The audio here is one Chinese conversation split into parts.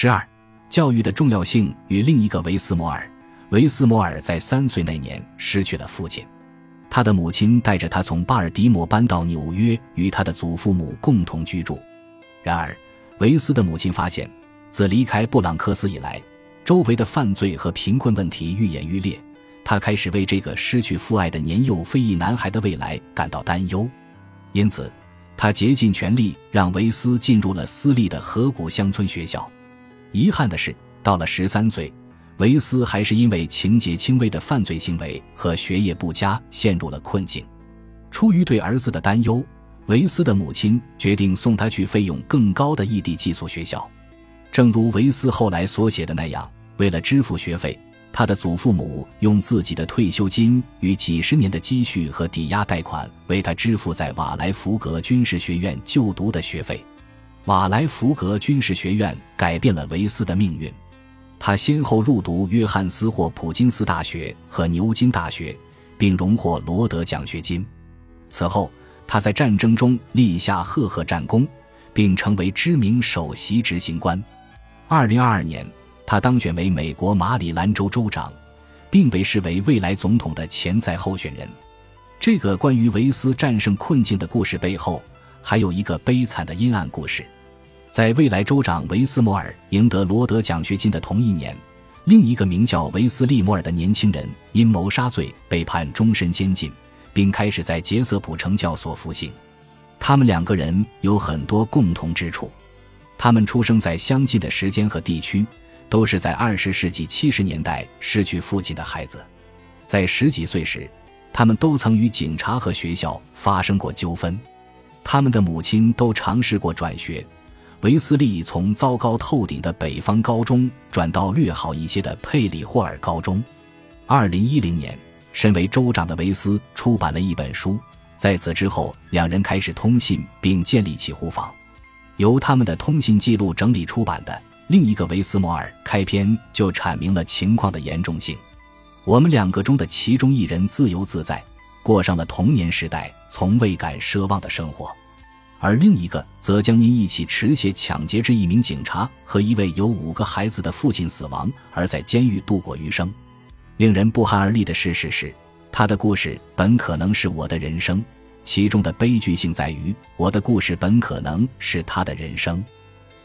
十二，教育的重要性与另一个维斯摩尔。维斯摩尔在三岁那年失去了父亲，他的母亲带着他从巴尔的摩搬到纽约，与他的祖父母共同居住。然而，维斯的母亲发现，自离开布朗克斯以来，周围的犯罪和贫困问题愈演愈烈。他开始为这个失去父爱的年幼非裔男孩的未来感到担忧，因此，他竭尽全力让维斯进入了私立的河谷乡村学校。遗憾的是，到了十三岁，维斯还是因为情节轻微的犯罪行为和学业不佳陷入了困境。出于对儿子的担忧，维斯的母亲决定送他去费用更高的异地寄宿学校。正如维斯后来所写的那样，为了支付学费，他的祖父母用自己的退休金与几十年的积蓄和抵押贷款为他支付在瓦莱福格军事学院就读的学费。瓦莱福格军事学院改变了维斯的命运，他先后入读约翰斯霍普金斯大学和牛津大学，并荣获罗德奖学金。此后，他在战争中立下赫赫战功，并成为知名首席执行官。二零二二年，他当选为美国马里兰州州长，并被视为未来总统的潜在候选人。这个关于维斯战胜困境的故事背后，还有一个悲惨的阴暗故事。在未来州长维斯摩尔赢得罗德奖学金的同一年，另一个名叫维斯利摩尔的年轻人因谋杀罪被判终身监禁，并开始在杰瑟普城教所服刑。他们两个人有很多共同之处，他们出生在相近的时间和地区，都是在二十世纪七十年代失去父亲的孩子。在十几岁时，他们都曾与警察和学校发生过纠纷。他们的母亲都尝试过转学。维斯利从糟糕透顶的北方高中转到略好一些的佩里霍尔高中。二零一零年，身为州长的维斯出版了一本书，在此之后，两人开始通信并建立起互访。由他们的通信记录整理出版的另一个维斯摩尔开篇就阐明了情况的严重性。我们两个中的其中一人自由自在，过上了童年时代从未敢奢望的生活。而另一个则将因一起持械抢劫致一名警察和一位有五个孩子的父亲死亡，而在监狱度过余生。令人不寒而栗的事实是，他的故事本可能是我的人生，其中的悲剧性在于，我的故事本可能是他的人生。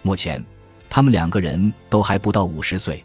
目前，他们两个人都还不到五十岁。